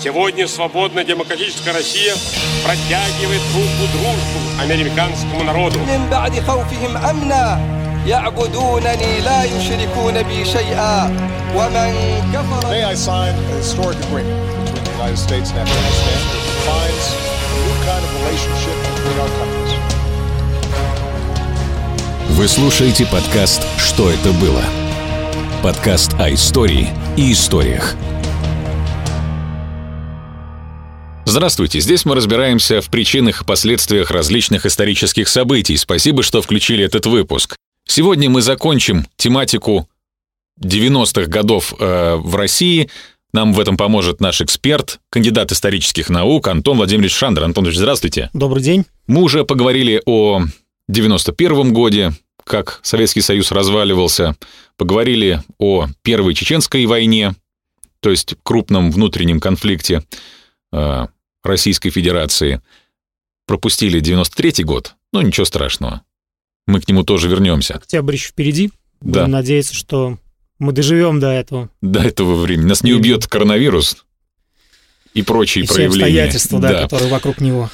Сегодня свободная демократическая Россия протягивает руку дружбу американскому народу. يعبدونني لا يشركون بي شيئا ومن كفر May I sign a historic agreement between the United States and Afghanistan that defines a new kind of relationship between our countries. Вы слушаете подкаст «Что это было?» Подкаст о истории и историях. Здравствуйте, здесь мы разбираемся в причинах и последствиях различных исторических событий. Спасибо, что включили этот выпуск. Сегодня мы закончим тематику 90-х годов э, в России. Нам в этом поможет наш эксперт, кандидат исторических наук Антон Владимирович Шандер. Антонович, здравствуйте. Добрый день. Мы уже поговорили о 91-м годе, как Советский Союз разваливался, поговорили о Первой Чеченской войне, то есть крупном внутреннем конфликте э, Российской Федерации. Пропустили 93-й год, но ничего страшного. Мы к нему тоже вернемся. Октябрь еще впереди. Да. Будем надеяться, что мы доживем до этого. До этого времени. Нас не убьет коронавирус и прочие И все проявления. обстоятельства, да, которые вокруг него.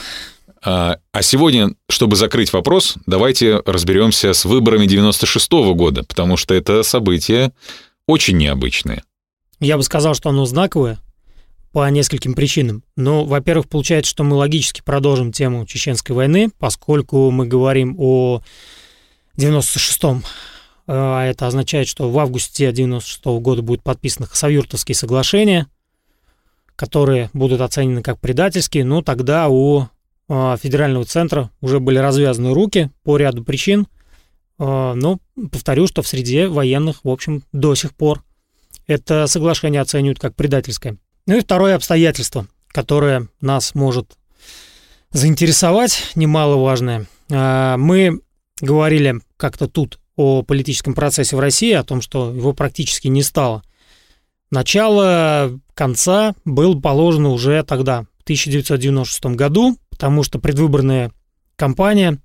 А, а сегодня, чтобы закрыть вопрос, давайте разберемся с выборами 96-го года, потому что это событие очень необычное. Я бы сказал, что оно знаковое по нескольким причинам. Ну, во-первых, получается, что мы логически продолжим тему Чеченской войны, поскольку мы говорим о 96-м. А это означает, что в августе 96 -го года будут подписаны Хасавюртовские соглашения, которые будут оценены как предательские, но тогда у а, федерального центра уже были развязаны руки по ряду причин. А, Но повторю, что в среде военных, в общем, до сих пор это соглашение оценивают как предательское. Ну и второе обстоятельство, которое нас может заинтересовать, немаловажное. А, Мы говорили как-то тут о политическом процессе в России, о том, что его практически не стало. Начало конца было положено уже тогда, в 1996 году, потому что предвыборная кампания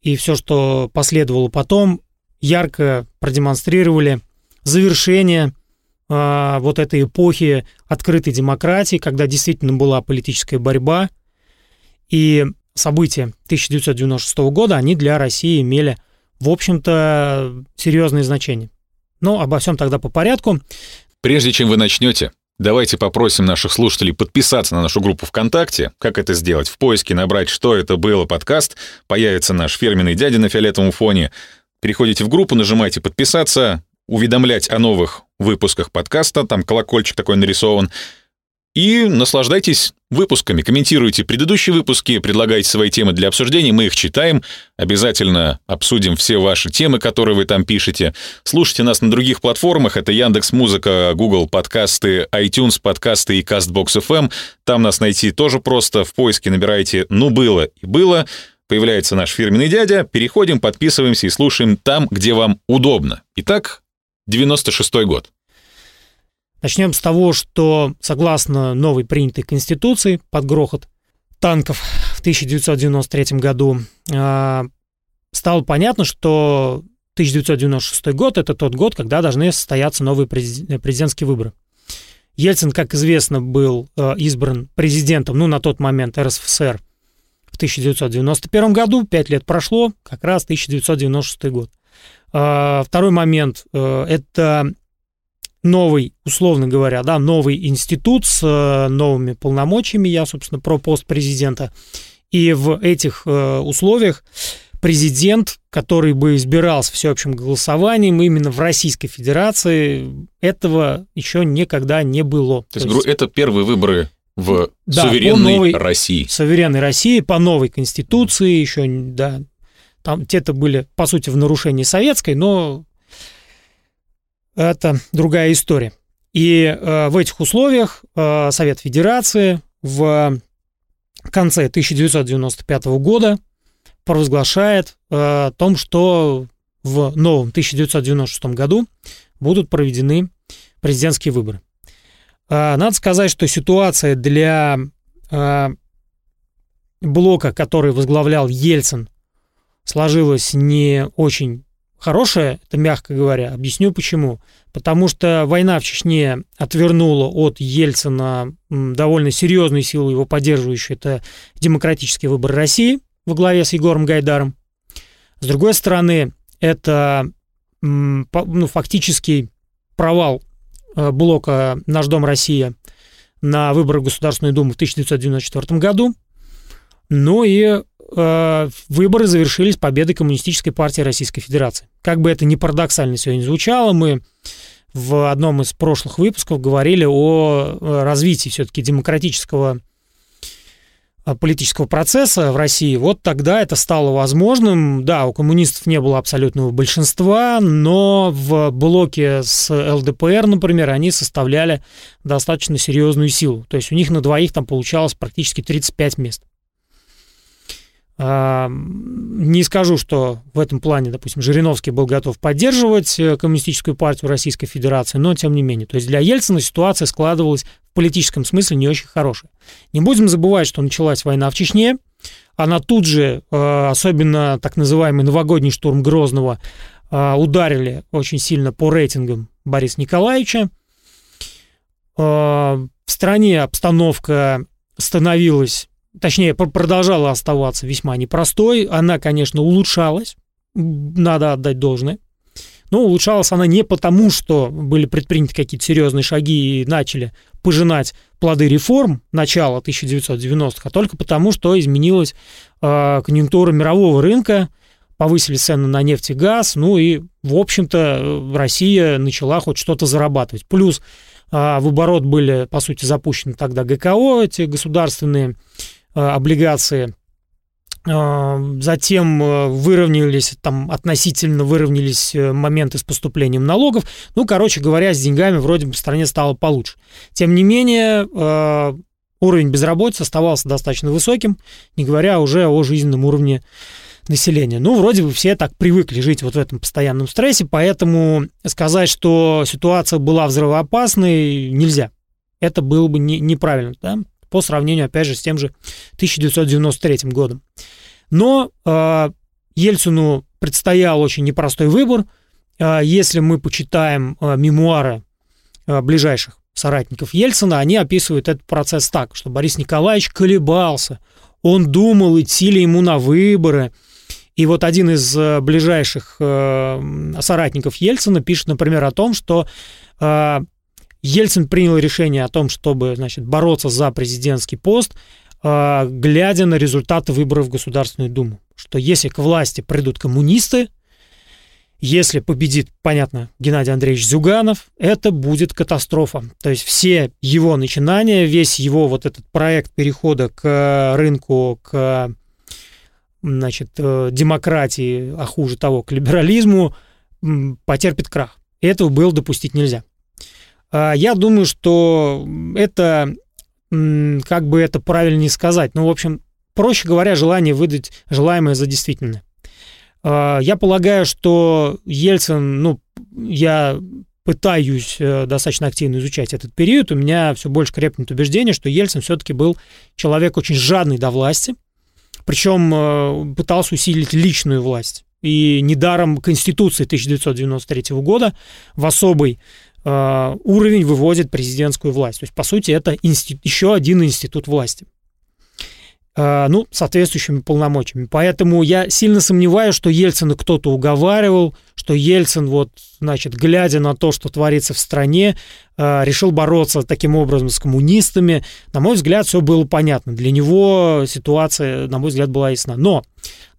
и все, что последовало потом, ярко продемонстрировали завершение а, вот этой эпохи открытой демократии, когда действительно была политическая борьба, и события 1996 года, они для России имели, в общем-то, серьезное значение. Но обо всем тогда по порядку. Прежде чем вы начнете, давайте попросим наших слушателей подписаться на нашу группу ВКонтакте. Как это сделать? В поиске набрать «Что это было?» подкаст. Появится наш фирменный дядя на фиолетовом фоне. Переходите в группу, нажимайте «Подписаться», уведомлять о новых выпусках подкаста, там колокольчик такой нарисован. И наслаждайтесь выпусками, комментируйте предыдущие выпуски, предлагайте свои темы для обсуждения, мы их читаем, обязательно обсудим все ваши темы, которые вы там пишете. Слушайте нас на других платформах, это Яндекс Музыка, Google подкасты, iTunes подкасты и CastBox FM. Там нас найти тоже просто, в поиске набираете «Ну было» и «Было», появляется наш фирменный дядя, переходим, подписываемся и слушаем там, где вам удобно. Итак, 96-й год. Начнем с того, что согласно новой принятой конституции под грохот танков в 1993 году а, стало понятно, что 1996 год – это тот год, когда должны состояться новые презид- президентские выборы. Ельцин, как известно, был э, избран президентом, ну, на тот момент РСФСР в 1991 году, пять лет прошло, как раз 1996 год. А, Второй момент э, – это новый, условно говоря, да, новый институт с э, новыми полномочиями, я, собственно, про пост президента. И в этих э, условиях президент, который бы избирался всеобщим голосованием именно в Российской Федерации, этого еще никогда не было. То есть, гру- это первые выборы в Да, суверенной новой- России. суверенной России по новой конституции еще, да, там те-то были, по сути, в нарушении советской, но это другая история. И э, в этих условиях э, Совет Федерации в конце 1995 года провозглашает э, о том, что в новом 1996 году будут проведены президентские выборы. Э, Надо сказать, что ситуация для э, блока, который возглавлял Ельцин, сложилась не очень хорошее, это мягко говоря. Объясню почему. Потому что война в Чечне отвернула от Ельцина довольно серьезную силу его поддерживающую. Это демократический выбор России во главе с Егором Гайдаром. С другой стороны, это ну, фактический провал э, блока «Наш дом Россия» на выборах в Государственную Думу в 1994 году. Ну и выборы завершились победой Коммунистической партии Российской Федерации. Как бы это ни парадоксально сегодня звучало, мы в одном из прошлых выпусков говорили о э, развитии все-таки демократического э, политического процесса в России, вот тогда это стало возможным. Да, у коммунистов не было абсолютного большинства, но в блоке с ЛДПР, например, они составляли достаточно серьезную силу. То есть у них на двоих там получалось практически 35 мест. Не скажу, что в этом плане, допустим, Жириновский был готов поддерживать э, Коммунистическую партию Российской Федерации, но тем не менее. То есть для Ельцина ситуация складывалась в политическом смысле не очень хорошая. Не будем забывать, что началась война в Чечне. Она тут же, э, особенно так называемый новогодний штурм Грозного, э, ударили очень сильно по рейтингам Бориса Николаевича. В стране обстановка становилась точнее, продолжала оставаться весьма непростой. Она, конечно, улучшалась, надо отдать должное. Но улучшалась она не потому, что были предприняты какие-то серьезные шаги и начали пожинать плоды реформ начала 1990-х, а только потому, что изменилась э, конъюнктура мирового рынка, повысили цены на нефть и газ, ну и, в общем-то, Россия начала хоть что-то зарабатывать. Плюс э, в оборот были, по сути, запущены тогда ГКО, эти государственные облигации. Э, затем э, выровнялись, там относительно выровнялись моменты с поступлением налогов. Ну, короче говоря, с деньгами вроде бы в стране стало получше. Тем не менее, уровень безработицы оставался достаточно высоким, не говоря уже о жизненном уровне населения. Ну, вроде бы все так привыкли жить вот в этом постоянном стрессе, поэтому сказать, что ситуация была взрывоопасной, нельзя. Это было бы не, неправильно, да? По сравнению, опять же, с тем же 1993 годом. Но э, Ельцину предстоял очень непростой выбор. Э, если мы почитаем э, мемуары э, ближайших соратников Ельцина, они описывают этот процесс так, что Борис Николаевич колебался, он думал, идти ли ему на выборы. И вот один из э, ближайших э, соратников Ельцина пишет, например, о том, что э, Ельцин принял решение о том, чтобы значит, бороться за президентский пост, а, глядя на результаты выборов в Государственную Думу. Что если к власти придут коммунисты, если победит, понятно, Геннадий Андреевич Зюганов, это будет катастрофа. То есть все его начинания, весь его вот этот проект перехода к рынку, к значит, э, демократии, а хуже того, к либерализму, потерпит крах. Этого было допустить нельзя. А, я думаю, что это, как бы это правильнее сказать, ну, в общем, проще говоря, желание выдать желаемое за действительное. А, я полагаю, что Ельцин, ну, я пытаюсь э, достаточно активно изучать этот период, у меня все больше крепнет убеждение, что Ельцин все-таки был человек очень жадный до власти, причем э, пытался усилить личную власть. И недаром Конституции 1993 года в особой уровень выводит президентскую власть. То есть, по сути, это институт, еще один институт власти. Э, ну, соответствующими полномочиями. Поэтому я сильно сомневаюсь, что Ельцина кто-то уговаривал, что Ельцин, вот, значит, глядя на то, что творится в стране, э, решил бороться таким образом с коммунистами. На мой взгляд, все было понятно. Для него ситуация, на мой взгляд, была ясна. Но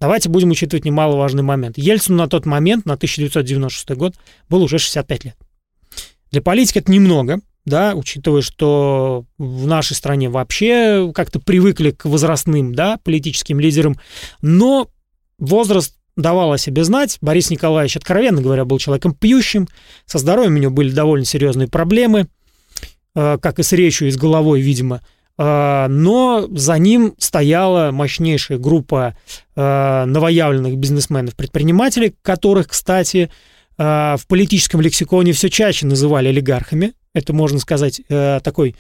давайте будем учитывать немаловажный момент. Ельцину на тот момент, на 1996 год, было уже 65 лет. Для политики это немного, да, учитывая, что в нашей стране вообще как-то привыкли к возрастным, да, политическим лидерам, но возраст давал о себе знать. Борис Николаевич, откровенно говоря, был человеком пьющим, со здоровьем у него были довольно серьезные проблемы, э, как и с речью, и с головой, видимо, э, но за ним стояла мощнейшая группа э, новоявленных бизнесменов-предпринимателей, которых, кстати, а, в политическом лексиконе все чаще называли олигархами. Это, можно сказать, э, такой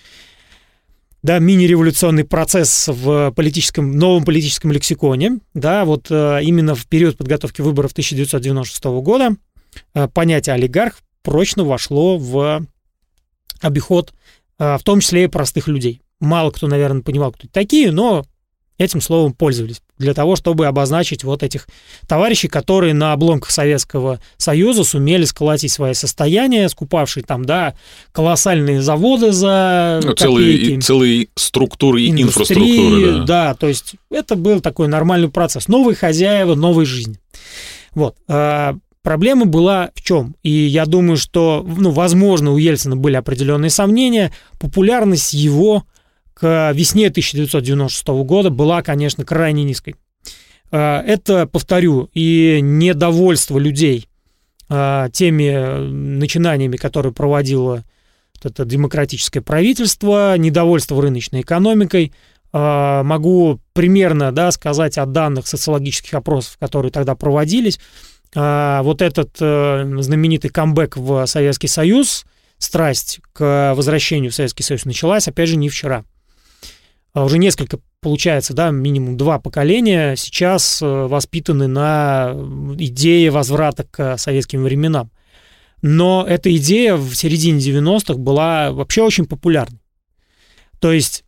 да, мини-революционный процесс в политическом, новом политическом лексиконе, да, вот э, именно в период подготовки выборов 1996 года э, понятие олигарх прочно вошло в обиход, в том числе и простых людей. Мало кто, наверное, понимал, кто это такие, но этим словом пользовались для того, чтобы обозначить вот этих товарищей, которые на обломках Советского Союза сумели сколотить свое состояние, скупавшие там, да, колоссальные заводы за ну, целые, целые структуры и инфраструктуры. Да. да, то есть это был такой нормальный процесс. Новые хозяева, новой жизни. Вот. А, проблема была в чем? И я думаю, что, ну, возможно, у Ельцина были определенные сомнения. Популярность его к весне 1996 года была, конечно, крайне низкой. А, это, повторю, и недовольство людей а, теми начинаниями, которые проводило это демократическое правительство, недовольство рыночной экономикой. Могу примерно да, сказать о данных социологических опросов, которые тогда проводились. Вот этот э, знаменитый камбэк в Советский Союз, страсть к возвращению в Советский Союз началась, опять же, не вчера. А уже несколько, получается, да, минимум два поколения сейчас э, воспитаны на идее возврата к советским временам. Но эта идея в середине 90-х была вообще очень популярной. То есть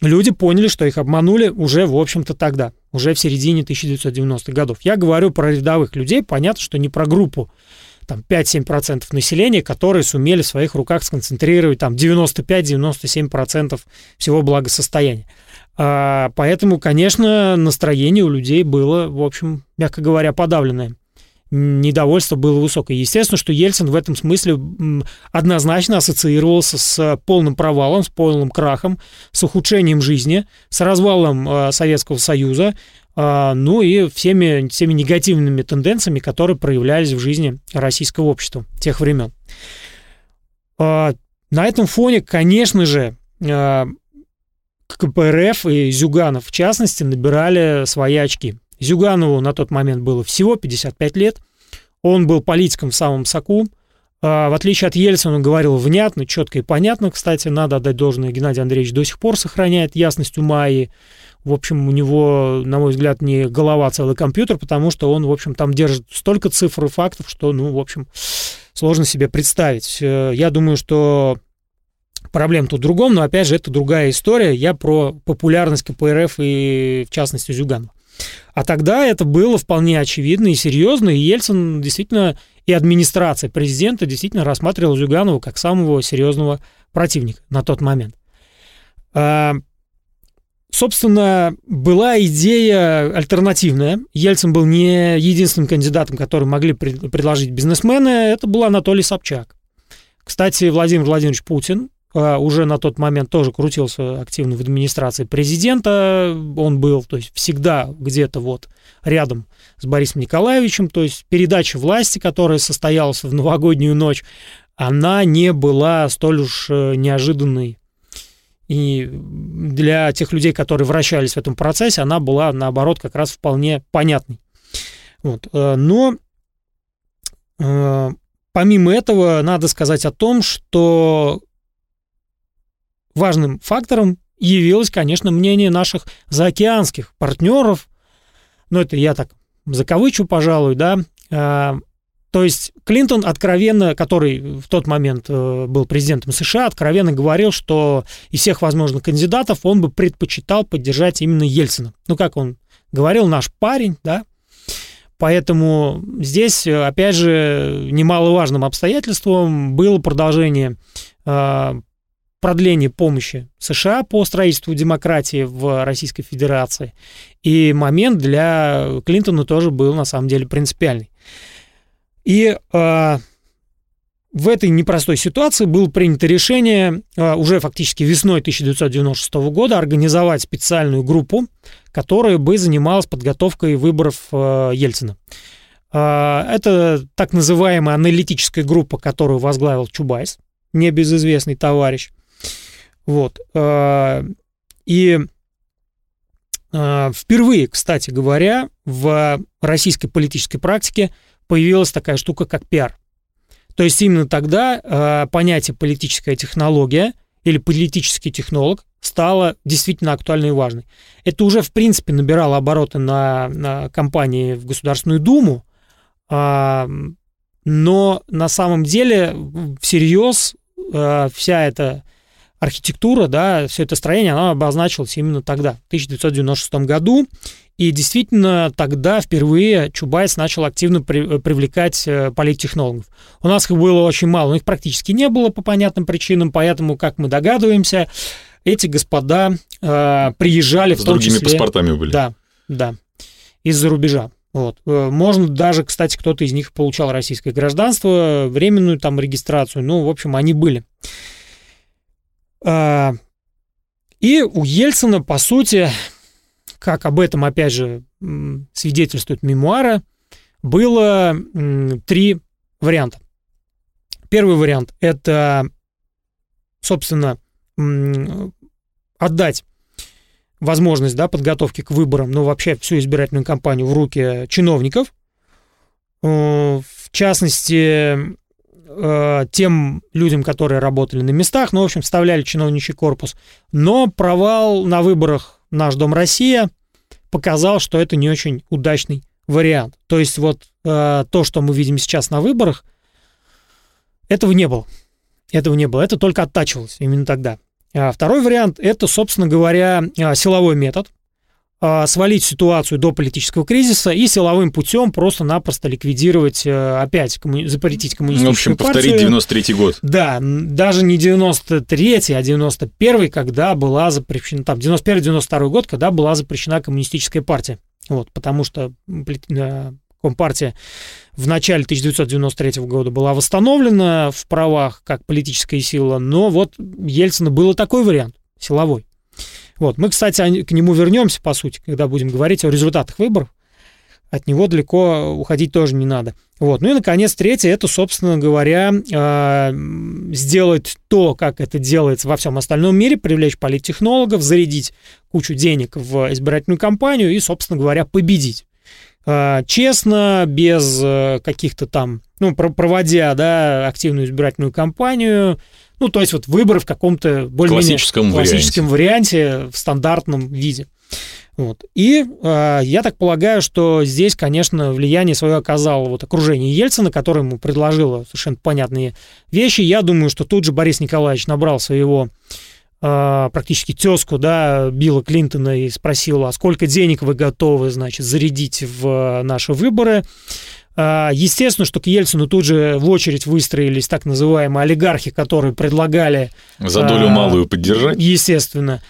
люди поняли, что их обманули уже, в общем-то, тогда, уже в середине 1990-х годов. Я говорю про рядовых людей, понятно, что не про группу там 5-7% населения, которые сумели в своих руках сконцентрировать там 95-97% всего благосостояния. А, поэтому, конечно, настроение у людей было, в общем, мягко говоря, подавленное. Недовольство было высокое. Естественно, что Ельцин в этом смысле однозначно ассоциировался с полным провалом, с полным крахом, с ухудшением жизни, с развалом а, Советского Союза, ну и всеми, всеми негативными тенденциями, которые проявлялись в жизни российского общества тех времен. А, на этом фоне, конечно же, а, КПРФ и Зюганов, в частности, набирали свои очки. Зюганову на тот момент было всего 55 лет. Он был политиком в самом соку. В отличие от Ельцина, он говорил внятно, четко и понятно. Кстати, надо отдать должное, Геннадий Андреевич до сих пор сохраняет ясность ума и в общем, у него, на мой взгляд, не голова, а целый компьютер, потому что он, в общем, там держит столько цифр и фактов, что, ну, в общем, сложно себе представить. Э, я думаю, что проблем тут в другом, но, опять же, это другая история. Я про популярность КПРФ и, в частности, Зюганова. А тогда это было вполне очевидно и серьезно, и Ельцин действительно, и администрация президента действительно рассматривала Зюганова как самого серьезного противника на тот момент. А, Собственно, была идея альтернативная. Ельцин был не единственным кандидатом, который могли предложить бизнесмены. Это был Анатолий Собчак. Кстати, Владимир Владимирович Путин уже на тот момент тоже крутился активно в администрации президента. Он был, то есть, всегда где-то вот рядом с Борисом Николаевичем. То есть, передача власти, которая состоялась в новогоднюю ночь, она не была столь уж э, неожиданной и для тех людей, которые вращались в этом процессе, она была, наоборот, как раз вполне понятной. Вот. Э, но э, помимо этого, надо сказать о том, что важным фактором явилось, конечно, мнение наших заокеанских партнеров, но это я так закавычу, пожалуй, да, э, то есть Клинтон откровенно, который в тот момент э, был президентом США, откровенно говорил, что из всех возможных кандидатов он бы предпочитал поддержать именно Ельцина. Ну, как он говорил, наш парень, да. Поэтому здесь, опять же, немаловажным обстоятельством было продолжение э, продление помощи США по строительству демократии в Российской Федерации. И момент для Клинтона тоже был на самом деле принципиальный. И э, в этой непростой ситуации было принято решение э, уже фактически весной 1996 года организовать специальную группу, которая бы занималась подготовкой выборов э, Ельцина. Это так называемая аналитическая группа, которую возглавил Чубайс, небезызвестный товарищ. Вот. Э, и э, впервые, кстати говоря, в российской политической практике появилась такая штука, как пиар. То есть именно тогда э, понятие политическая технология или политический технолог стала действительно актуальной и важной. Это уже, в принципе, набирало обороты на, на кампании в Государственную Думу, но на самом деле всерьез вся эта архитектура, да, все это строение, оно обозначилось именно тогда, в 1996 году, и действительно, тогда впервые Чубайс начал активно при, привлекать э, политтехнологов. У нас их было очень мало, но их практически не было по понятным причинам, поэтому, как мы догадываемся, эти господа э, приезжали С в том другими числе... паспортами были. Да, да, из-за рубежа. Вот. Э, Можно даже, кстати, кто-то из них получал российское гражданство, временную там регистрацию. Ну, в общем, они были. А, И у Ельцина, по сути, как об этом, опять же, свидетельствуют мемуары, было три варианта. Первый вариант – это, собственно, отдать возможность да, подготовки к выборам, ну, вообще всю избирательную кампанию в руки чиновников. Э, В частности, э, тем людям, которые работали на местах, ну, в общем, вставляли чиновничий корпус. Но провал на выборах «Наш Дом Россия» показал, что это не очень удачный вариант. То есть вот э, то, что мы видим сейчас на выборах, этого не было. Этого не было. Это только оттачивалось именно тогда. А Второй вариант – это, собственно говоря, а, силовой метод. А, Свалить ситуацию до политического кризиса и силовым путем просто-напросто ликвидировать, э, опять коммуни- запретить Ну, в коммунистическую общем, партию. повторить 93 год. Да, даже не 93-й, а 91-й, когда была запрещена, там, 91-92 год, когда была запрещена коммунистическая партия. Вот, потому что э, Компартия в начале 1993 года была восстановлена в правах как политическая сила, но вот Ельцина был и такой вариант, силовой. Вот, мы, кстати, к нему вернемся, по сути, когда будем говорить о результатах выборов. От него далеко уходить тоже не надо. Вот. Ну и, наконец, третье, это, собственно говоря, м, сделать то, как это делается во всем остальном мире, привлечь политтехнологов, зарядить кучу денег в избирательную кампанию и, собственно говоря, победить. Э, Честно, без э, каких-то там, ну, про- проводя, да, активную избирательную кампанию, ну, то есть вот выборы в каком-то более-менее Классическом классическом варианте, в стандартном виде. Вот. И э, я так полагаю, что здесь, конечно, влияние свое оказало вот окружение Ельцина, которое ему предложило совершенно понятные вещи. Я думаю, что тут же Борис Николаевич набрал своего э, практически тезку, да, Билла Клинтона и спросил, а сколько денег вы готовы, значит, зарядить в наши выборы. А, Естественно, что к Ельцину тут же в очередь выстроились так называемые олигархи, которые предлагали За долю А, малую поддержать. Естественно.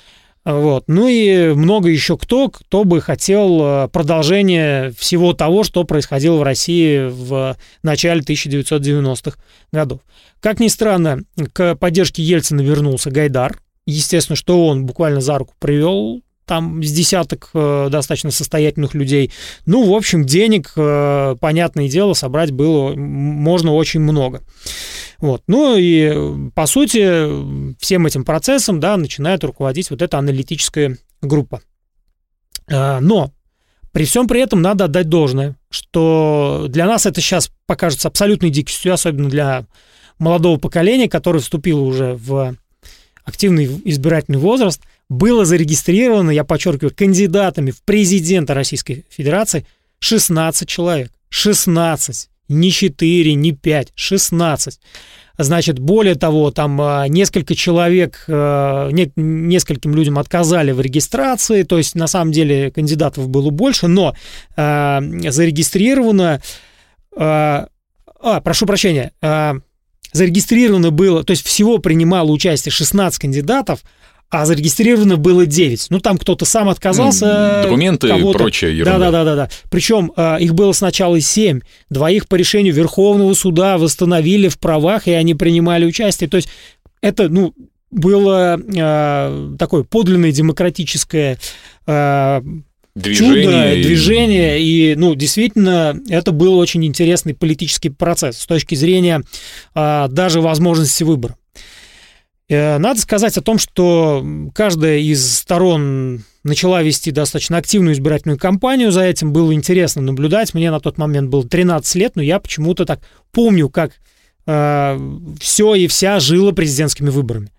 Вот. Ну и много еще кто, кто бы хотел э, продолжения всего того, что происходило в России в начале 1990-х годов. Как ни странно, к поддержке Ельцина вернулся Гайдар. Естественно, что он буквально за руку привел там с десяток э, достаточно состоятельных людей. Ну, в общем, денег, э, понятное дело, собрать было можно очень много. Вот. Ну и, э, по сути, э, всем этим процессом, да, начинает руководить вот эта аналитическая группа. А, Но при всем при этом надо отдать должное, что для нас это сейчас покажется абсолютной дикостью, особенно для молодого поколения, которое вступило уже в активный избирательный возраст, было зарегистрировано, я подчеркиваю, кандидатами в президента Российской Федерации 16 человек. 16. Не 4, не 5, 16. Значит, более того, там а, несколько человек, не- нескольким людям отказали в регистрации, то есть на самом деле кандидатов было больше, но а, зарегистрировано, а, а, прошу прощения, зарегистрировано было, то есть всего принимало участие 16 кандидатов, а зарегистрировано было 9. Ну, там кто-то сам отказался. Документы и ерунда. Да, да, да, да, да. Причем а, их было сначала 7. Двоих по решению Верховного суда восстановили в правах, и они принимали участие. То есть это, ну, было а, такое подлинное демократическое а, Движение. чудо, и- движение, и, ну, действительно, это был очень интересный политический процесс с точки зрения а, даже возможности выбора. Э, Надо сказать о том, что каждая из сторон начала вести достаточно активную избирательную кампанию, за этим было интересно наблюдать. Мне на тот момент было 13 лет, но я почему-то так помню, как все и вся жила президентскими выборами.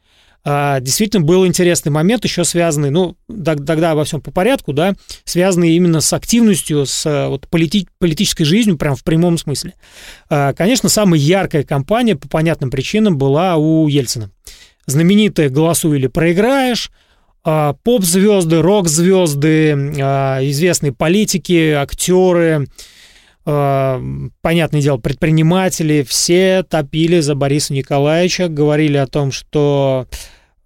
А, действительно, был интересный момент, еще связанный, ну, тогда обо всем по порядку, да, связанный именно с активностью, с э, вот, полити политической жизнью, прям в прямом смысле. А, конечно, самая яркая кампания, по понятным причинам, была у Ельцина. Знаменитая «Голосуй или проиграешь», а, поп-звезды, рок-звезды, известные политики, актеры, понятное дело, предприниматели, все топили за Бориса Николаевича, говорили о том, что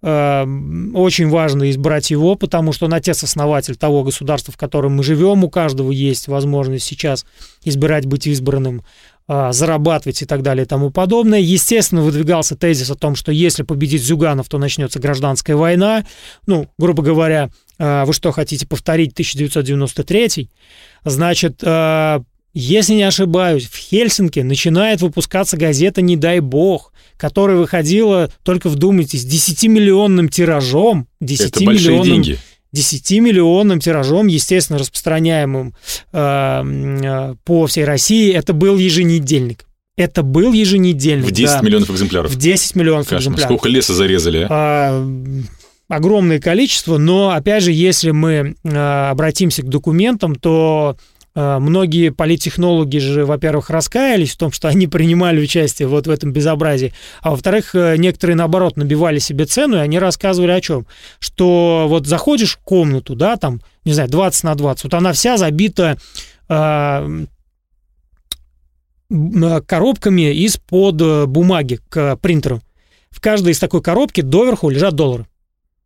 очень важно избрать его, потому что он отец-основатель того государства, в котором мы живем. У каждого есть возможность сейчас избирать, быть избранным, зарабатывать и так далее и тому подобное. Естественно, выдвигался тезис о том, что если победить Зюганов, то начнется гражданская война. Ну, грубо говоря, вы что, хотите повторить 1993? Значит, если не ошибаюсь, в Хельсинки начинает выпускаться газета «Не дай бог», которая выходила, только вдумайтесь, 10-миллионным тиражом. 10 Это большие деньги. 10-миллионным тиражом, естественно, распространяемым э, э, по всей России. Это был еженедельник. Это был еженедельник. В 10 да. миллионов экземпляров. В 10 миллионов Кошмар. экземпляров. Сколько леса зарезали, а? а огромное количество, но опять же, если мы э, обратимся к документам, то многие политтехнологи же, во-первых, раскаялись в том, что они принимали участие вот в этом безобразии, а во-вторых, э, некоторые, наоборот, набивали себе цену, и они рассказывали о чем? Что вот заходишь в комнату, да, там, не знаю, 20 на 20, вот она вся забита э, коробками из-под э, бумаги к принтеру. В каждой из такой коробки доверху лежат доллары.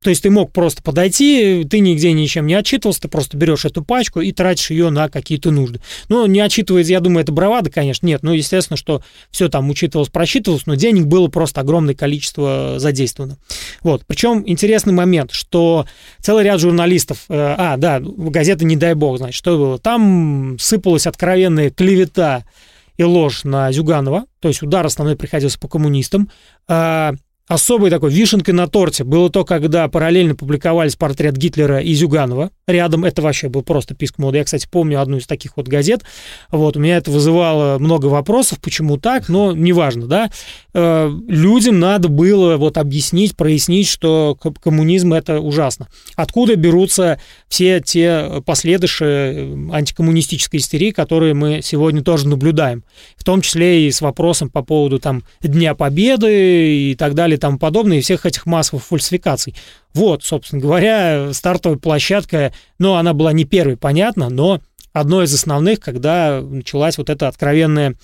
То есть ты мог просто подойти, ты нигде ничем не отчитывался, ты просто берешь эту пачку и тратишь ее на какие-то нужды. Ну, не отчитывается, я думаю, это бравада, конечно, нет. Ну, естественно, что все там учитывалось, просчитывалось, но денег было просто огромное количество задействовано. Вот. Причем интересный момент, что целый ряд журналистов, э, а, да, газета «Не дай бог», значит, что было? Там сыпалась откровенная клевета и ложь на Зюганова, то есть удар основной приходился по коммунистам. А, Особой такой вишенкой на торте было то, когда параллельно публиковались портрет Гитлера и Зюганова. Рядом это вообще был просто писк моды. Я, кстати, помню одну из таких вот газет. Вот, у меня это вызывало много вопросов, почему так, но неважно, да. Э, людям надо было вот объяснить, прояснить, что коммунизм это ужасно. Откуда берутся все те последующие э, антикоммунистической истерии, которые мы сегодня тоже наблюдаем. В том числе и с вопросом по поводу там Дня Победы и так далее и тому подобное, и всех этих массовых фальсификаций. Вот, собственно говоря, стартовая площадка, ну, она была не первой, понятно, но одной из основных, когда началась вот эта откровенная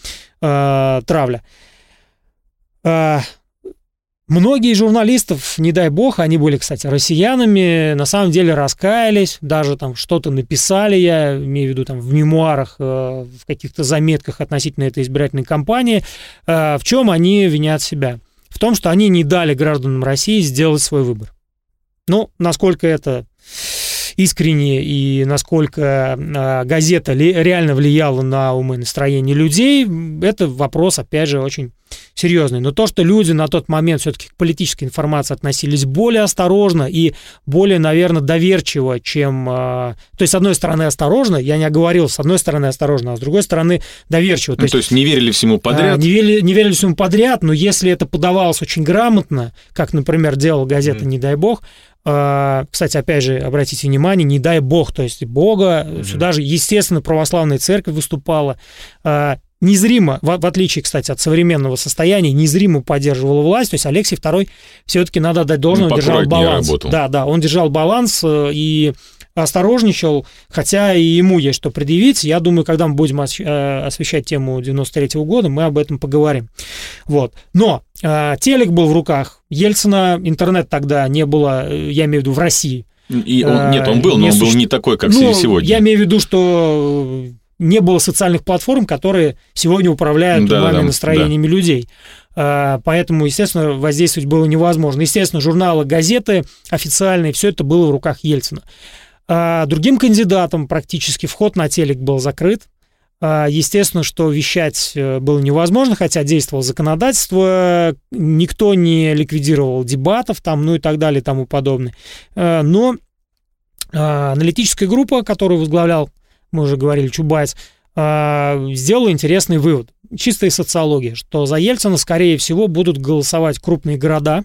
э, травля. Э, Многие журналистов, не дай бог, они были, кстати, россиянами, на самом деле раскаялись, даже там что-то написали, я имею в виду там в мемуарах, э, в каких-то заметках относительно этой избирательной кампании, э, в чем они винят себя в том, что они не дали гражданам России сделать свой выбор. Ну, насколько это искренне и насколько а, газета реально влияла на умы настроение людей, это вопрос, опять же, очень серьезный. Но то, что люди на тот момент все-таки к политической информации относились более осторожно и более, наверное, доверчиво, чем... А, то есть, с одной стороны, осторожно, я не оговорил, с одной стороны, осторожно, а с другой стороны, доверчиво. То, ну, есть, то есть не верили всему подряд? Не верили, не верили всему подряд, но если это подавалось очень грамотно, как, например, делала газета «Не дай бог», а, кстати, опять же, обратите внимание, не дай бог, то есть Бога, mm-hmm. сюда же, естественно, православная церковь выступала, а, незримо, в, в отличие, кстати, от современного состояния, незримо поддерживала власть, то есть Алексей II все-таки надо отдать должное, ну, он держал баланс. Работал. Да, да, он держал баланс э, и осторожничал, хотя и ему есть что предъявить. Я думаю, когда мы будем э, освещать тему 93 -го года, мы об этом поговорим. Вот. Но э, телек был в руках Ельцина, интернет тогда не было, э, я имею в виду в России. И он, нет, он был, но он был не такой, как ну, сегодня. Я имею в виду, что не было социальных платформ, которые сегодня управляют да, умами, да, настроениями да. людей. Поэтому, естественно, воздействовать было невозможно. Естественно, журналы, газеты официальные, все это было в руках Ельцина. А другим кандидатам практически вход на телек был закрыт. А, естественно, что вещать э, было невозможно, хотя действовало законодательство, никто не ликвидировал дебатов там, ну и так далее и тому подобное. А, но аналитическая группа, которую возглавлял, мы уже говорили, Чубайс, сделала интересный вывод, чистая социология, что за Ельцина, скорее всего, будут голосовать крупные города,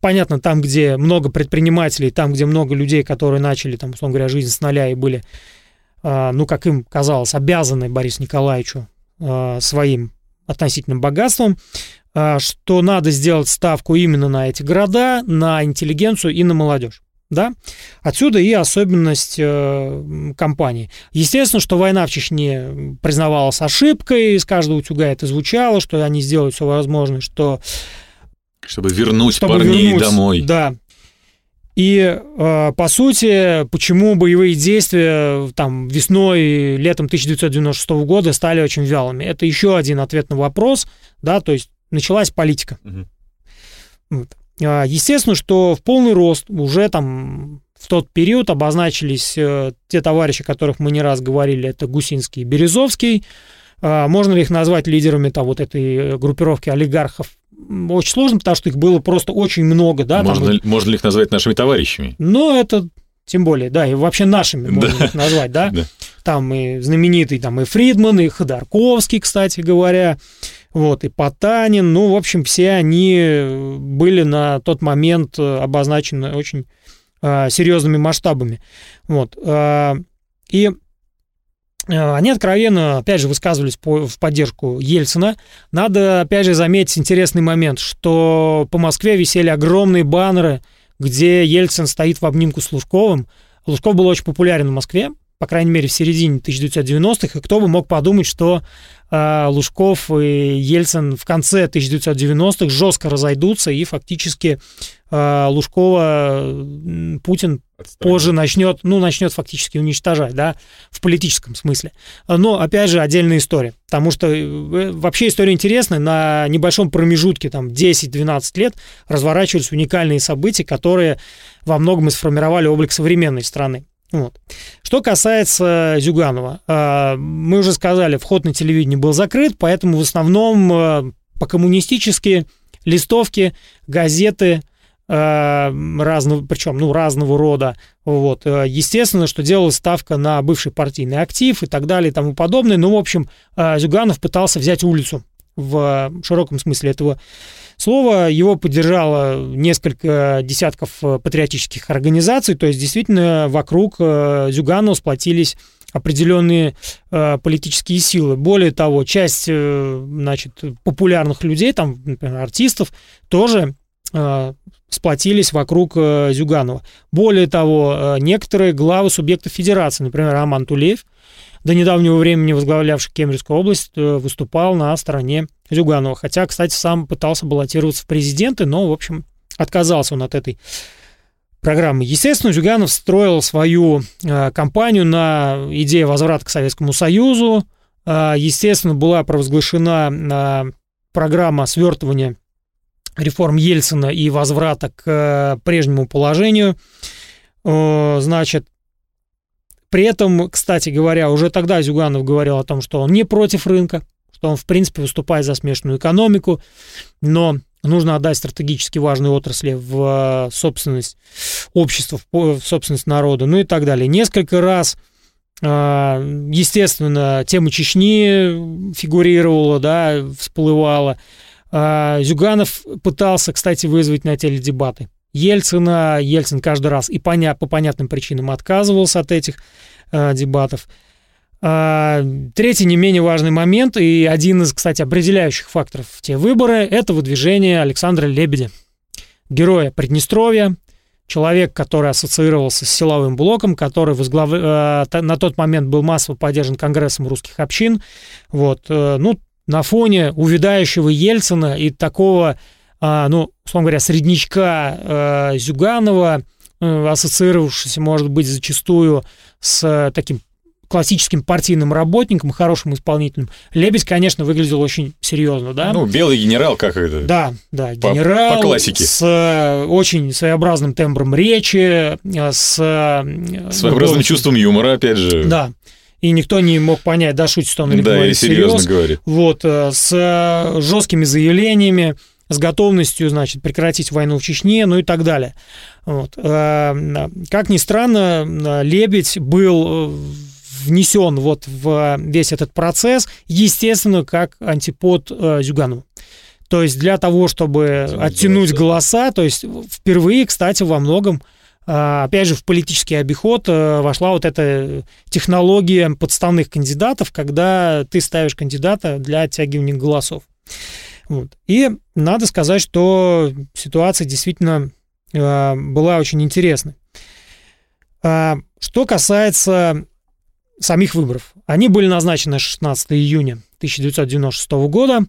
понятно, там, где много предпринимателей, там, где много людей, которые начали, там, условно говоря, жизнь с нуля и были, э, ну, как им казалось, обязаны Борису Николаевичу э, своим относительным богатством, что надо сделать ставку именно на эти города, на интеллигенцию и на молодежь. Да? Отсюда и особенность э, компании. Естественно, что война в Чечне признавалась ошибкой, из каждого утюга это звучало, что они сделают все возможное, что... Чтобы вернуть чтобы парней вернуть, домой. Да. И, э, по сути, почему боевые действия там весной, летом 1996 года стали очень вялыми? Это еще один ответ на вопрос, да, то есть началась политика. Угу. Вот. А, естественно, что в полный рост уже там в тот период обозначились э, те товарищи, о которых мы не раз говорили, это Гусинский и Березовский. А, можно ли их назвать лидерами там, вот этой группировки олигархов? Очень сложно, потому что их было просто очень много. Да, можно, там, можно ли их назвать нашими товарищами? Ну, это тем более, да, и вообще нашими можно да. их назвать, да? да. Там и знаменитый, там и Фридман, и Ходорковский, кстати говоря, вот, и Потанин, ну, в общем, все они были на тот момент обозначены очень э, серьезными масштабами, вот, э, и они откровенно, опять же, высказывались по, в поддержку Ельцина. Надо, опять же, заметить интересный момент, что по Москве висели огромные баннеры, где Ельцин стоит в обнимку с Лужковым. Лужков был очень популярен в Москве, по крайней мере, в середине 1990-х, и кто бы мог подумать, что э, Лужков и Ельцин в конце 1990-х жестко разойдутся, и фактически э, Лужкова Путин Отставим. позже начнет, ну, начнет фактически уничтожать, да, в политическом смысле. Но, опять же, отдельная история, потому что э, вообще история интересная, на небольшом промежутке, там, 10-12 лет разворачивались уникальные события, которые во многом и сформировали облик современной страны. Вот. Что касается Зюганова, а, мы уже сказали, вход на телевидение был закрыт, поэтому в основном а, по-коммунистически листовки, газеты а, разного, причем ну, разного рода. Вот. Естественно, что делалась ставка на бывший партийный актив и так далее и тому подобное. Ну, в общем, Зюганов пытался взять улицу в широком смысле этого слова. Его поддержало несколько десятков э, патриотических организаций, то есть действительно вокруг э, Зюганова сплотились определенные э, политические силы. Более того, часть э, значит, популярных людей, там, например, артистов, тоже э, сплотились вокруг э, Зюганова. Более того, э, некоторые главы субъектов федерации, например, Роман Тулеев, до недавнего времени возглавлявший Кемеровскую область, э, выступал на стороне Зюганова. Хотя, кстати, сам пытался баллотироваться в президенты, но, в общем, отказался он от этой программы. Естественно, Зюганов строил свою э, кампанию на идее возврата к Советскому Союзу. Э, естественно, была провозглашена э, программа свертывания реформ Ельцина и возврата к э, прежнему положению. Э, значит, при этом, кстати говоря, уже тогда Зюганов говорил о том, что он не против рынка, что он, в принципе, выступает за смешанную экономику, но нужно отдать стратегически важные отрасли в э, собственность общества, в собственность народа, ну и так далее. Несколько раз э, Естественно, тема Чечни фигурировала, да, всплывала. Э, Зюганов пытался, кстати, вызвать на теледебаты Ельцина. Ельцин каждый раз и поня- по понятным причинам отказывался от этих э, дебатов. А, третий не менее важный момент и один из, кстати, определяющих факторов в те выборы – это выдвижение Александра Лебедя, героя Приднестровья, человек, который ассоциировался с силовым блоком, который возглав... Э, на тот момент был массово поддержан Конгрессом русских общин. Вот, э, ну, на фоне увядающего Ельцина и такого ну, условно говоря, среднячка э, Зюганова, э, ассоциировавшийся, может быть, зачастую с э, таким классическим партийным работником, хорошим исполнителем. Лебедь, конечно, выглядел очень серьезно, да? Ну, белый генерал, как это? Да, да, генерал. По, по классике. С очень своеобразным тембром речи, с... Своеобразным ну, чувством юмора, опять же. Да. И никто не мог понять, да, шутит он или да, говорит серьезно всерьез. говорит. Вот, с жесткими заявлениями, с готовностью, значит, прекратить войну в Чечне, ну и так далее. Вот. Э, как ни странно, Лебедь был э, внесен вот в весь этот процесс, естественно, как антипод э, Зюгану. То есть для того, чтобы Оттянуть оттянуть голоса, то есть впервые, кстати, во многом, опять же, в политический обиход вошла вот эта технология подставных кандидатов, когда ты ставишь кандидата для оттягивания голосов. Вот. И надо сказать, что ситуация действительно э, была очень интересной. А, Что касается самих выборов, они были назначены 16 июня 1996 года.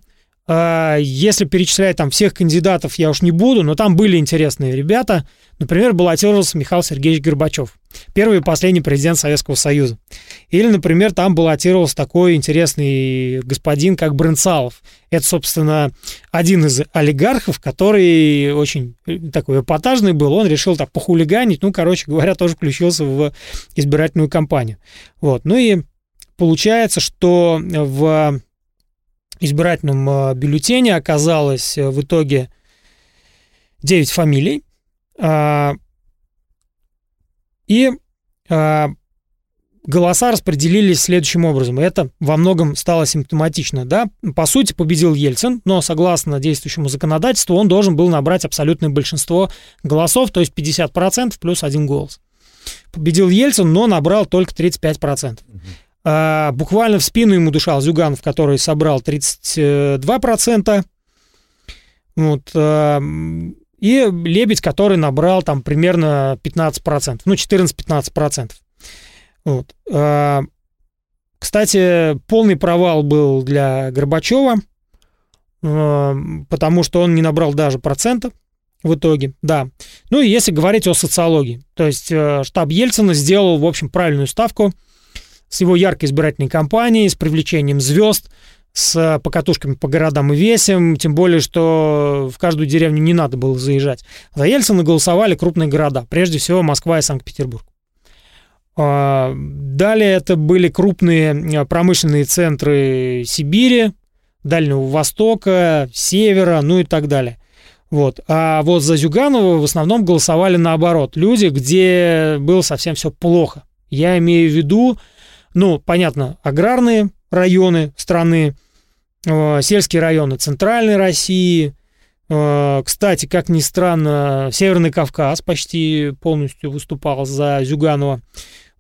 А, Если перечислять там всех кандидатов, я уж не буду, но там были интересные ребята. Например, баллотировался Михаил Сергеевич Горбачев, первый и последний президент Советского Союза. Или, например, там баллотировался такой интересный господин, как Брынцалов. Это, собственно, один из олигархов, который очень э, такой эпатажный был. Он решил так похулиганить, ну, короче говоря, тоже включился в избирательную кампанию. Вот. Ну и получается, что в избирательном э, бюллетене оказалось э, в итоге 9 фамилий. А, И а, голоса распределились следующим образом. Это во многом стало симптоматично. Да? По сути, победил Ельцин, но согласно действующему законодательству он должен был набрать абсолютное большинство голосов, то есть 50% плюс один голос. Победил Ельцин, но набрал только 35%. А, буквально в спину ему дышал Зюганов, который собрал 32%. Вот, а, и Лебедь, который набрал там примерно 15%, ну 14-15%. Вот. А, Кстати, полный провал был для Горбачева, потому что он не набрал даже процента в итоге, да. Ну и если говорить о социологии, то есть э, штаб Ельцина сделал, в общем, правильную ставку с его яркой избирательной кампанией, с привлечением звезд, с покатушками по городам и весям, тем более, что в каждую деревню не надо было заезжать. За Ельцина голосовали крупные города, прежде всего Москва и Санкт-Петербург. А, Далее это были крупные э, промышленные центры Сибири, Дальнего Востока, Севера, ну и так далее. Вот. А вот за Зюганова в основном голосовали наоборот. Люди, где было совсем все плохо. Я имею в виду, ну, понятно, аграрные районы страны, э, сельские районы Центральной России. Э, Кстати, как ни странно, Северный Кавказ почти полностью выступал за Зюганова.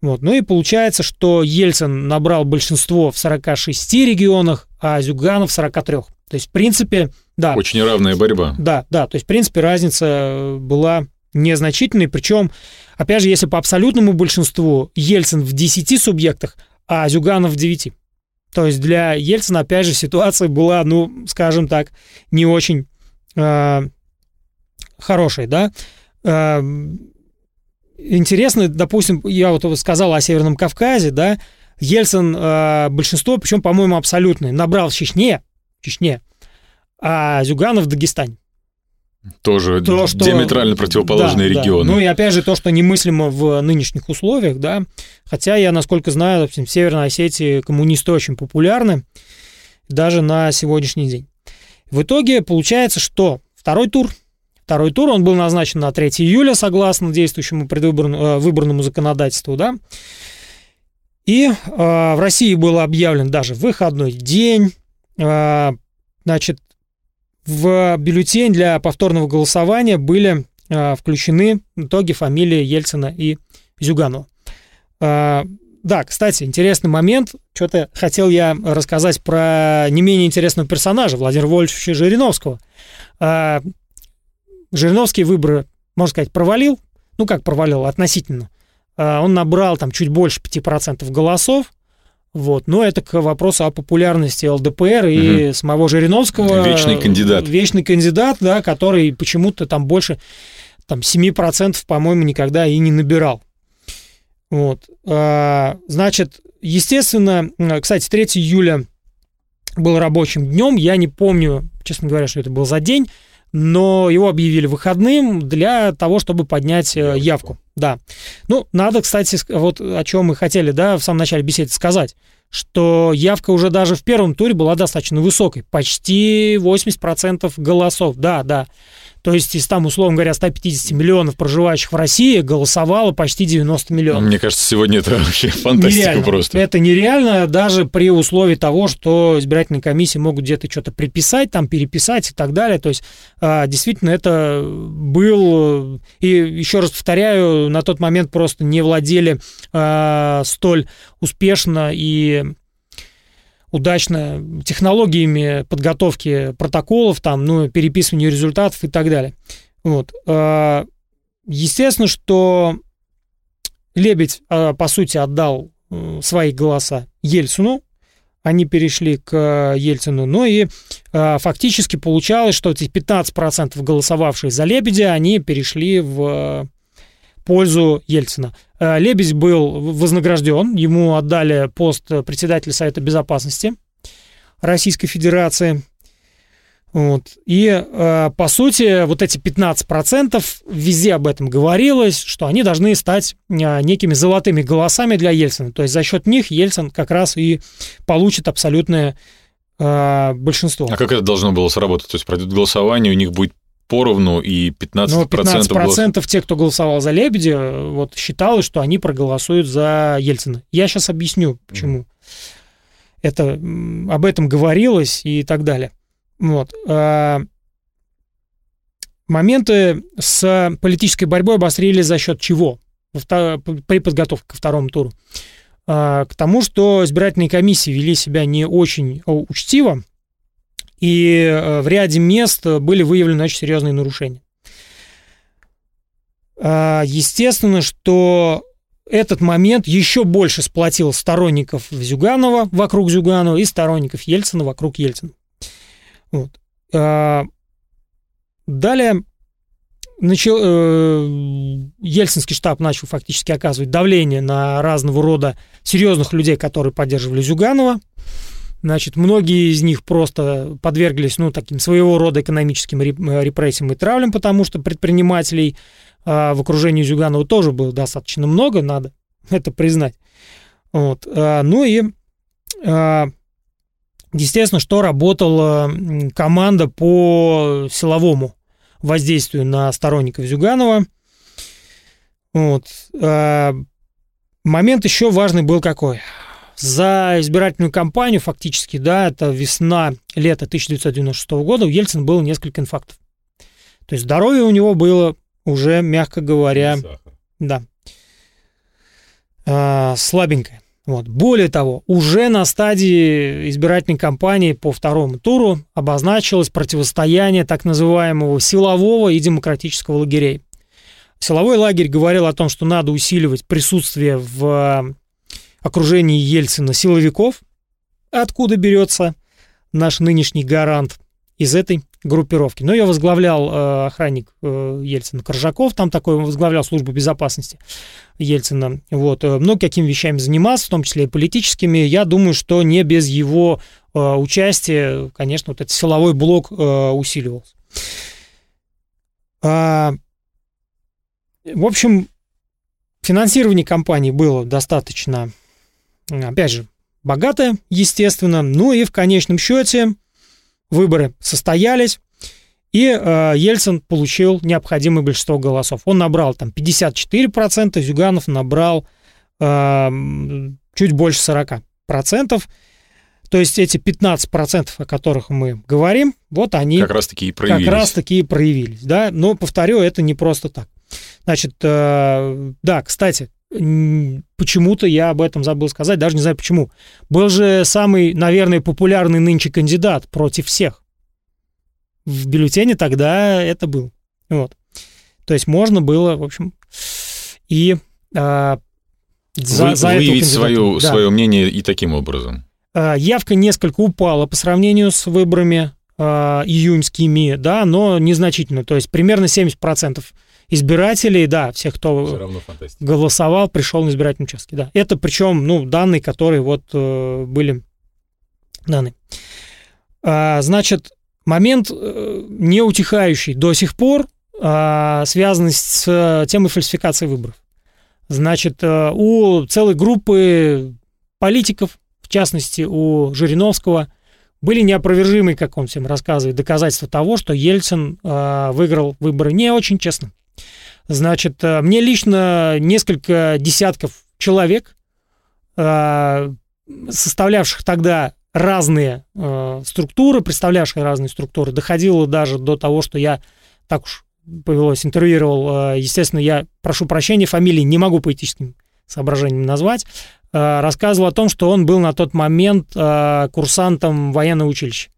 Вот. Ну и получается, что Ельцин набрал большинство в 46 регионах, а Зюганов в 43. То есть, в принципе, да. Очень равная борьба. Да, да, то есть, в принципе, разница э, была незначительной, причем, опять же, если по абсолютному большинству Ельцин в 10 субъектах, а Зюганов в 9. То есть для Ельцина, опять же, ситуация была, ну, скажем так, не очень э, хорошей, да. Э, интересно, допустим, я вот сказал о Северном Кавказе, да, Ельцин э, большинство, причем, по-моему, абсолютное, набрал в Чечне, Чечне, а Зюганов в Дагестане. Тоже То, что- диаметрально противоположные Да, да. регионы. Ну и опять же то, что немыслимо в нынешних условиях, да. Хотя я, насколько знаю, допустим, в Северной Осетии коммунисты очень популярны, даже на сегодняшний день. В итоге получается, что второй тур, второй тур, он был назначен на 3 июля, согласно действующему предвыборному э, выборному законодательству, да. И э, в России был объявлен даже выходной день. Э, значит, в бюллетень для повторного голосования были э, включены итоги фамилии Ельцина и Зюганова. Э, да, кстати, интересный момент. Что-то хотел я рассказать про не менее интересного персонажа Владимира Вольфовича Жириновского. Э, Жириновский выборы, можно сказать, провалил. Ну, как провалил, относительно. Он набрал там чуть больше 5% голосов. Вот. Но это к вопросу о популярности ЛДПР и самого Жириновского. Вечный кандидат. Вечный кандидат, да, который почему-то там больше там, 7%, по-моему, никогда и не набирал. Вот. А, Значит, естественно, м, кстати, 3 июля был рабочим днем. Я не помню, честно говоря, что это был за день, но его объявили выходным для того, чтобы поднять э, явку. Да. Ну, надо, кстати, вот о чем мы хотели, да, в самом начале беседы сказать, что явка уже даже в первом туре была достаточно высокой, почти 80% голосов, да, да. То есть из там, условно говоря, 150 миллионов проживающих в России голосовало почти 90 миллионов. Мне кажется, сегодня это вообще фантастика Нереально. просто. Это нереально даже при условии того, что избирательные комиссии могут где-то что-то приписать, там переписать и так далее. То есть а, действительно это был... И еще раз повторяю, на тот момент просто не владели а, столь успешно и удачно технологиями подготовки протоколов, там, ну, переписывания результатов и так далее. Вот. А, Естественно, что Лебедь, а, по сути, отдал э, свои голоса Ельцину, они перешли к Ельцину, но и а, фактически получалось, что эти 15% голосовавшие за Лебедя, они перешли в пользу Ельцина. А, Лебедь был вознагражден, ему отдали пост председателя Совета Безопасности Российской Федерации. Вот. И, э, по сути, вот эти 15% везде об этом говорилось, что они должны стать э, некими золотыми голосами для Ельцина. То есть за счет них Ельцин как раз и получит абсолютное э, большинство. А как это должно было сработать? То есть пройдет голосование, у них будет поровну и 15%, Ну, 15% голос- тех, кто голосовал за Лебедя, вот считалось, что они проголосуют за Ельцина. Я сейчас объясню, почему. Это м, об этом говорилось и так далее. Вот. а, Моменты с политической борьбой обострились за счет чего? При подготовке ко второму туру. А, К тому, что избирательные комиссии вели себя не очень о, учтиво, и э, в ряде мест были выявлены очень серьезные нарушения. А, Естественно, что этот момент еще больше сплотил сторонников Зюганова вокруг Зюганова и сторонников Ельцина вокруг Ельцина. Вот. А, Далее начал, э, Ельцинский штаб начал фактически оказывать давление на разного рода серьезных людей, которые поддерживали Зюганова. Значит, многие из них просто подверглись, ну, таким своего рода экономическим э, репрессиям и травлям, потому что предпринимателей а, в окружении Зюганова тоже было достаточно много, надо это признать. Вот. а, Ну и, а, естественно, что работала команда по силовому воздействию на сторонников Зюганова. Вот. Момент еще важный был какой? За избирательную кампанию фактически, да, это весна, лето 1996 года, у Ельцина было несколько инфарктов. То есть здоровье у него было уже, мягко говоря, да, а, слабенькое. Вот. Более того, уже на стадии избирательной кампании по второму туру обозначилось противостояние так называемого силового и демократического лагерей. Силовой лагерь говорил о том, что надо усиливать присутствие в окружении Ельцина силовиков, откуда берется наш нынешний гарант из этой группировки. Но ее возглавлял э, охранник э, Ельцина Коржаков, там такой возглавлял службу безопасности Ельцина. Вот, э, много какими вещами занимался, в том числе и политическими. Я думаю, что не без его э, участия, конечно, вот этот силовой блок э, усиливался. А, в общем, финансирование компании было достаточно, опять же, богатое, естественно. Ну и в конечном счете выборы состоялись, и э, Ельцин получил необходимое большинство голосов. Он набрал там 54%, Зюганов набрал э, чуть больше 40%. То есть эти 15%, о которых мы говорим, вот они Как раз-таки и проявились. как раз таки и проявились, да. Но повторю, это не просто так. Значит, э, да, кстати, почему-то я об этом забыл сказать, даже не знаю почему. Был же самый, наверное, популярный нынче кандидат против всех. В бюллетене тогда это был. Вот. То есть можно было, в общем, и а, за, Вы- за выявить свое, Да. свое мнение и таким образом. А, Явка несколько упала по сравнению с выборами а, июньскими, да, но незначительно. То есть примерно 70% избирателей, да, всех, кто голосовал, пришел на избирательные участки, да. Это причем, ну, данные, которые вот э, были даны. А, значит, момент э, не утихающий до сих пор, а, связанный с э, темой фальсификации выборов. Значит, э, у целой группы политиков, в частности, у Жириновского, были неопровержимые, как он всем рассказывает, доказательства того, что Ельцин э, выиграл выборы не очень честно. Значит, э, мне лично несколько десятков человек, э, составлявших тогда разные э, структуры, представлявших разные структуры, доходило даже до того, что я так уж повелось, интервьюировал, естественно, я прошу прощения, фамилии не могу по этическим соображениям назвать, рассказывал о том, что он был на тот момент курсантом военного училища.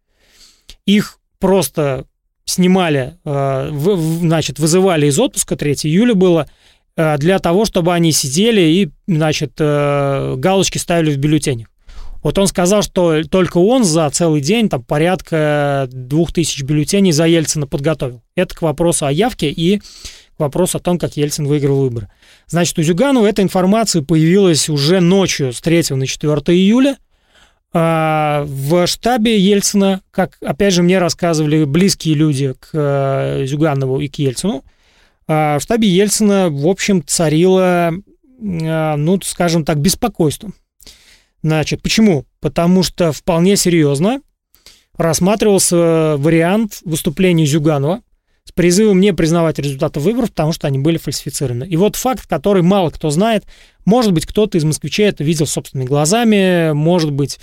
Их просто снимали, значит, вызывали из отпуска, 3 июля было, для того, чтобы они сидели и, значит, галочки ставили в бюллетенях. Вот он сказал, что только он за целый день там порядка двух тысяч бюллетеней за Ельцина подготовил. Это к вопросу о явке и к вопросу о том, как Ельцин выиграл выборы. Значит, у Зюганова эта информация появилась уже ночью с 3 на 4 июля. А в штабе Ельцина, как, опять же, мне рассказывали близкие люди к э, Зюганову и к Ельцину, а в штабе Ельцина, в общем, царило, э, ну, скажем так, беспокойство. Значит, почему? Потому что вполне серьезно рассматривался вариант выступления Зюганова с призывом не признавать результаты выборов, потому что они были фальсифицированы. И вот факт, который мало кто знает, может быть, кто-то из москвичей это видел собственными глазами, может быть,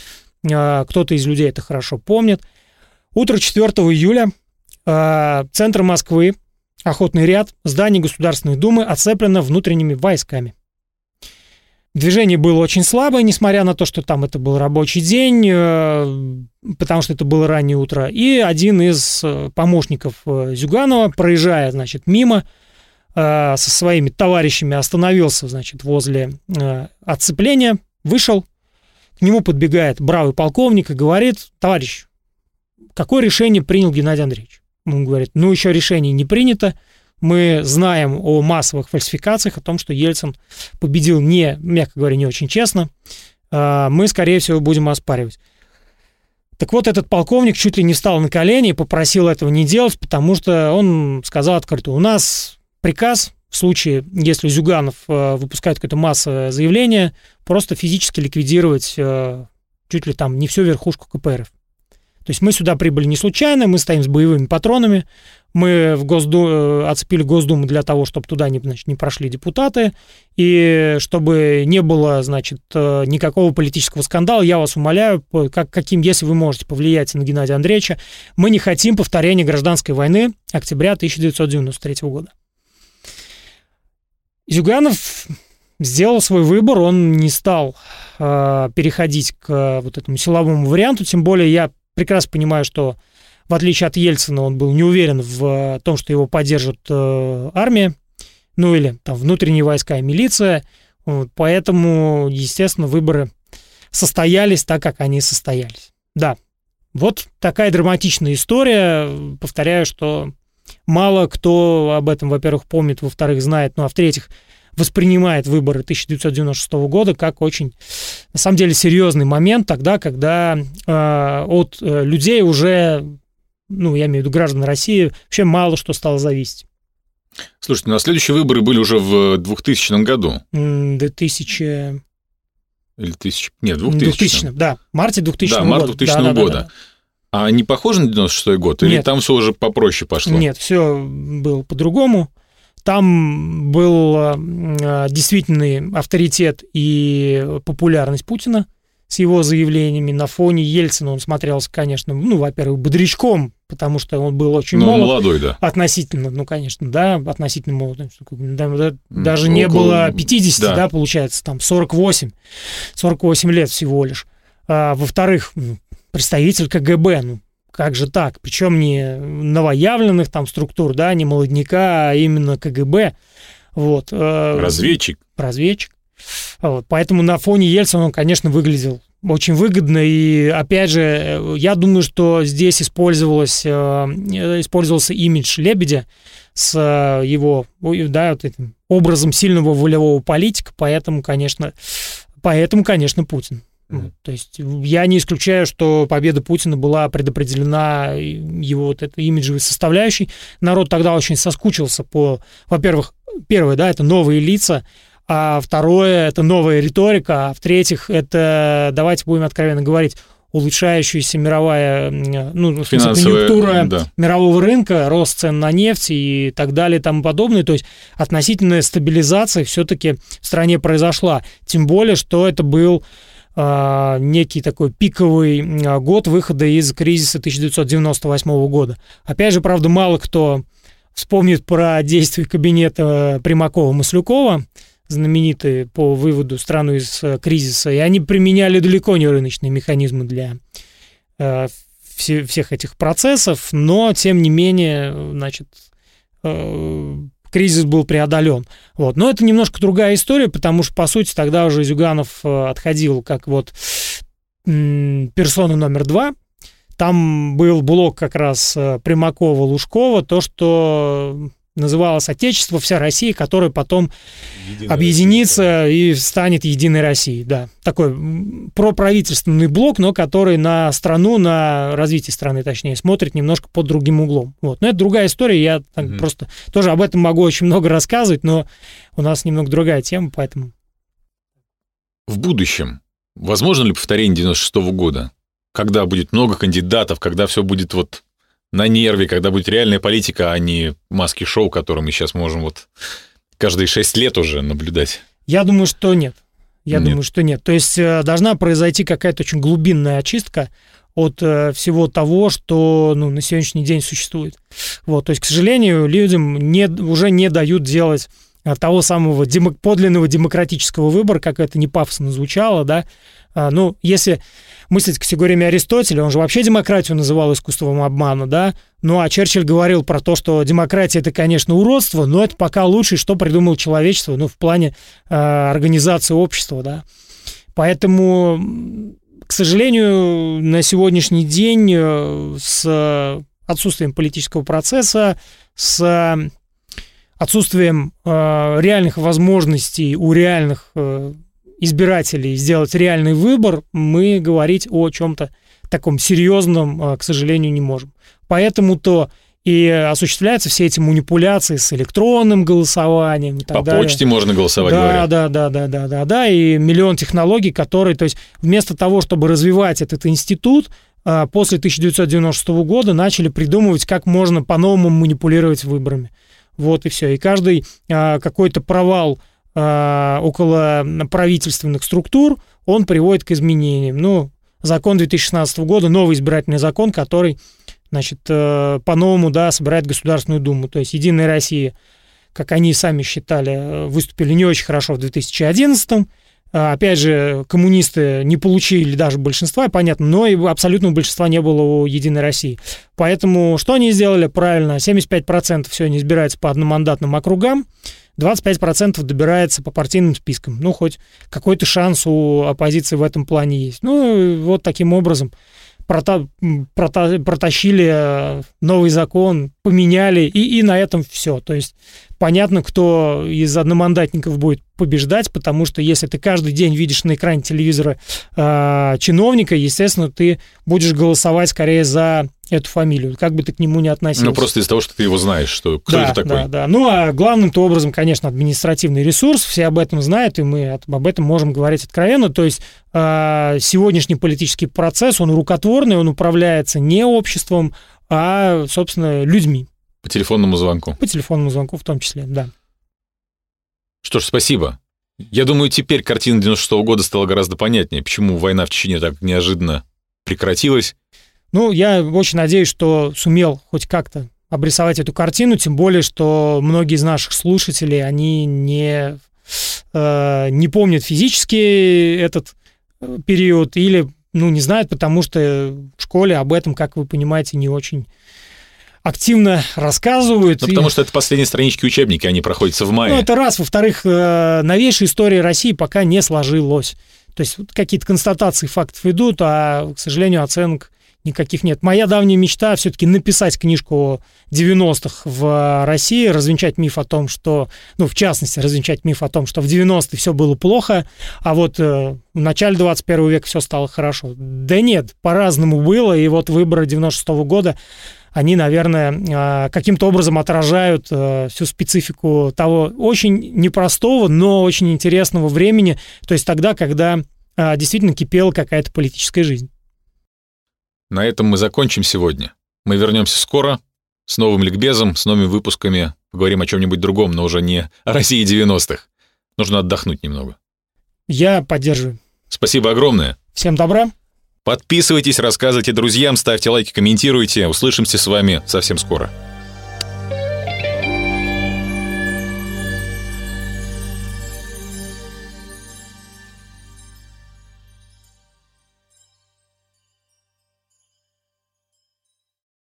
э, кто-то из людей это хорошо помнит. Утро 4 июля э, центр Москвы, охотный ряд, здание Государственной Думы оцеплено внутренними войсками. Движение было очень слабое, несмотря на то, что там это был рабочий день, э, потому что это было раннее утро. И один из э, помощников э, Зюганова, проезжая, значит, мимо, со своими товарищами остановился, значит, возле отцепления, вышел, к нему подбегает бравый полковник и говорит, товарищ, какое решение принял Геннадий Андреевич? Он говорит, ну, еще решение не принято, мы знаем о массовых фальсификациях, о том, что Ельцин победил не, мягко говоря, не очень честно. А, мы, скорее всего, будем оспаривать. Так вот, этот полковник чуть ли не встал на колени и попросил этого не делать, потому что он сказал открыто, у нас приказ в случае, если Зюганов э, выпускает какое-то массовое заявление, просто физически ликвидировать э, чуть ли там не всю верхушку КПРФ. То есть мы сюда прибыли не случайно, мы стоим с боевыми патронами, мы в Госду... Э, оцепили Госдуму для того, чтобы туда не, значит, не прошли депутаты, и чтобы не было, значит, э, никакого политического скандала, я вас умоляю, как, каким, если вы можете повлиять на Геннадия Андреевича, мы не хотим повторения гражданской войны октября 1993 года. Зюганов сделал свой выбор, он не стал э, переходить к вот этому силовому варианту, тем более я прекрасно понимаю, что в отличие от Ельцина, он был не уверен в э, том, что его поддержит э, армия, ну или там внутренние войска и милиция. Вот, поэтому, естественно, выборы состоялись так, как они состоялись. Да, вот такая драматичная история. Повторяю, что мало кто об этом, во-первых, помнит, во-вторых, знает, ну а в-третьих, воспринимает выборы 1996 года как очень, на самом деле, серьезный момент тогда, когда э, от э, людей уже ну, я имею в виду граждан России, вообще мало что стало зависеть. Слушайте, ну а следующие выборы были уже в 2000 году. 2000... Или тысяч... Нет, 2000. 2000, да, марте 2000 да, март 2000 года. Да, года. Да, да, да. А не похоже на 96 год? Или Нет. там все уже попроще пошло? Нет, все было по-другому. Там был э, действительный авторитет и популярность Путина с его заявлениями. На фоне Ельцина он смотрелся, конечно, ну, во-первых, бодрячком, потому что он был очень ну, молод. молодой, да. Относительно, ну, конечно, да, относительно молодой. Да, даже Около... не было 50, да. да, получается, там 48, 48 лет всего лишь. А, во-вторых, представитель КГБ, ну, как же так? Причем не новоявленных там структур, да, не молодняка, а именно КГБ. Вот. Э, разведчик. Разведчик. Вот. Поэтому на фоне Ельцина он, конечно, выглядел очень выгодно. И опять же, э, я думаю, что здесь использовалось, э, использовался имидж Лебедя с э, его да, вот этим образом сильного волевого политика, поэтому, конечно, поэтому, конечно, Путин. Mm-hmm. То есть я не исключаю, что победа Путина была предопределена его вот этой имиджевой составляющей. Народ тогда очень соскучился по, во-первых, первое, да, это новые лица, а второе – это новая риторика, а в-третьих, это, давайте будем откровенно говорить, улучшающаяся мировая, ну, смысле, конъюнктура да. мирового рынка, рост цен на нефть и так далее и тому подобное. То есть относительная стабилизация все-таки в стране произошла. Тем более, что это был э, некий такой пиковый год выхода из кризиса 1998 года. Опять же, правда, мало кто вспомнит про действия кабинета Примакова-Маслюкова, знаменитые по выводу страны из э, кризиса, и они применяли далеко не рыночные механизмы для э, все, всех этих процессов, но тем не менее, значит, э, кризис был преодолен. Вот. Но это немножко другая история, потому что, по сути, тогда уже Зюганов отходил как вот персона номер два. Там был блок как раз Примакова-Лужкова, то, что называлось «Отечество, вся Россия», которая потом Единая объединится Россия. и станет Единой Россией. Да. Такой проправительственный блок, но который на страну, на развитие страны, точнее, смотрит немножко под другим углом. Вот. Но это другая история, я так угу. просто тоже об этом могу очень много рассказывать, но у нас немного другая тема, поэтому... В будущем возможно ли повторение 96 -го года? Когда будет много кандидатов, когда все будет вот на нерве, когда будет реальная политика, а не маски-шоу, которые мы сейчас можем вот каждые шесть лет уже наблюдать? Я думаю, что нет. Я нет. думаю, что нет. То есть э, должна произойти какая-то очень глубинная очистка от э, всего того, что ну, на сегодняшний день существует. Вот, то есть, к сожалению, людям не, уже не дают делать э, того самого демо, подлинного демократического выбора, как это не пафосно звучало, да. А, ну, если мыслить категориями Аристотеля, он же вообще демократию называл искусством обмана, да? Ну, а Черчилль говорил про то, что демократия это, конечно, уродство, но это пока лучшее, что придумал человечество, ну, в плане э, организации общества, да. Поэтому, к сожалению, на сегодняшний день э, с отсутствием политического процесса, с отсутствием э, реальных возможностей у реальных э, избирателей сделать реальный выбор, мы говорить о чем-то таком серьезном, а, к сожалению, не можем. Поэтому-то и осуществляются все эти манипуляции с электронным голосованием и так По далее. почте можно голосовать, да, говорят. Да, да, да, да, да, да, и миллион технологий, которые, то есть вместо того, чтобы развивать этот институт, а, после 1996 года начали придумывать, как можно по-новому манипулировать выборами. Вот и все. И каждый а, какой-то провал около правительственных структур, он приводит к изменениям. Ну, закон 2016 года, новый избирательный закон, который, значит, э, по-новому, да, собирает Государственную Думу. То есть Единая Россия, как они сами считали, выступили не очень хорошо в 2011 а, Опять же, коммунисты не получили даже большинства, понятно, но и абсолютного большинства не было у Единой России. Поэтому что они сделали правильно? 75% все не избирается по одномандатным округам, 25% добирается по партийным спискам. Ну, хоть какой-то шанс у оппозиции в этом плане есть. Ну, вот таким образом прота прота протащили э, новый закон, поменяли, и, и на этом все. То есть понятно, кто из одномандатников будет побеждать, потому что если ты каждый день видишь на экране телевизора э, чиновника, естественно, ты будешь голосовать скорее за эту фамилию, как бы ты к нему не относился. Ну, просто из-за того, что ты его знаешь, что кто да, это такой. Да, да. Ну, а главным-то образом, конечно, административный ресурс, все об этом знают, и мы об этом можем говорить откровенно. То есть э, сегодняшний политический процесс, он рукотворный, он управляется не обществом, а, собственно, людьми. По телефонному звонку. По телефонному звонку в том числе, да. Что ж, спасибо. Я думаю, теперь картина 96 -го года стала гораздо понятнее, почему война в Чечне так неожиданно прекратилась. Ну, я очень надеюсь, что сумел хоть как-то обрисовать эту картину, тем более, что многие из наших слушателей, они не, э, не помнят физически этот э, период или, ну, не знают, потому что в школе об этом, как вы понимаете, не очень активно рассказывают. Ну, и... потому что это последние странички учебника, они проходятся в мае. Ну, это раз. Во-вторых, э, новейшая история России пока не сложилась. То есть какие-то констатации фактов идут, а, к сожалению, оценок никаких нет. Моя давняя мечта все-таки написать книжку 90-х в России, развенчать миф о том, что, ну, в частности, развенчать миф о том, что в 90-е все было плохо, а вот э, в начале 21 века все стало хорошо. Да нет, по-разному было, и вот выборы 96 -го года они, наверное, э, каким-то образом отражают э, всю специфику того очень непростого, но очень интересного времени, то есть тогда, когда э, действительно кипела какая-то политическая жизнь. На этом мы закончим сегодня. Мы вернемся скоро с новым ликбезом, с новыми выпусками. Поговорим о чем-нибудь другом, но уже не о России 90-х. Нужно отдохнуть немного. Я поддерживаю. Спасибо огромное. Всем добра. Подписывайтесь, рассказывайте друзьям, ставьте лайки, комментируйте. Услышимся с вами совсем скоро.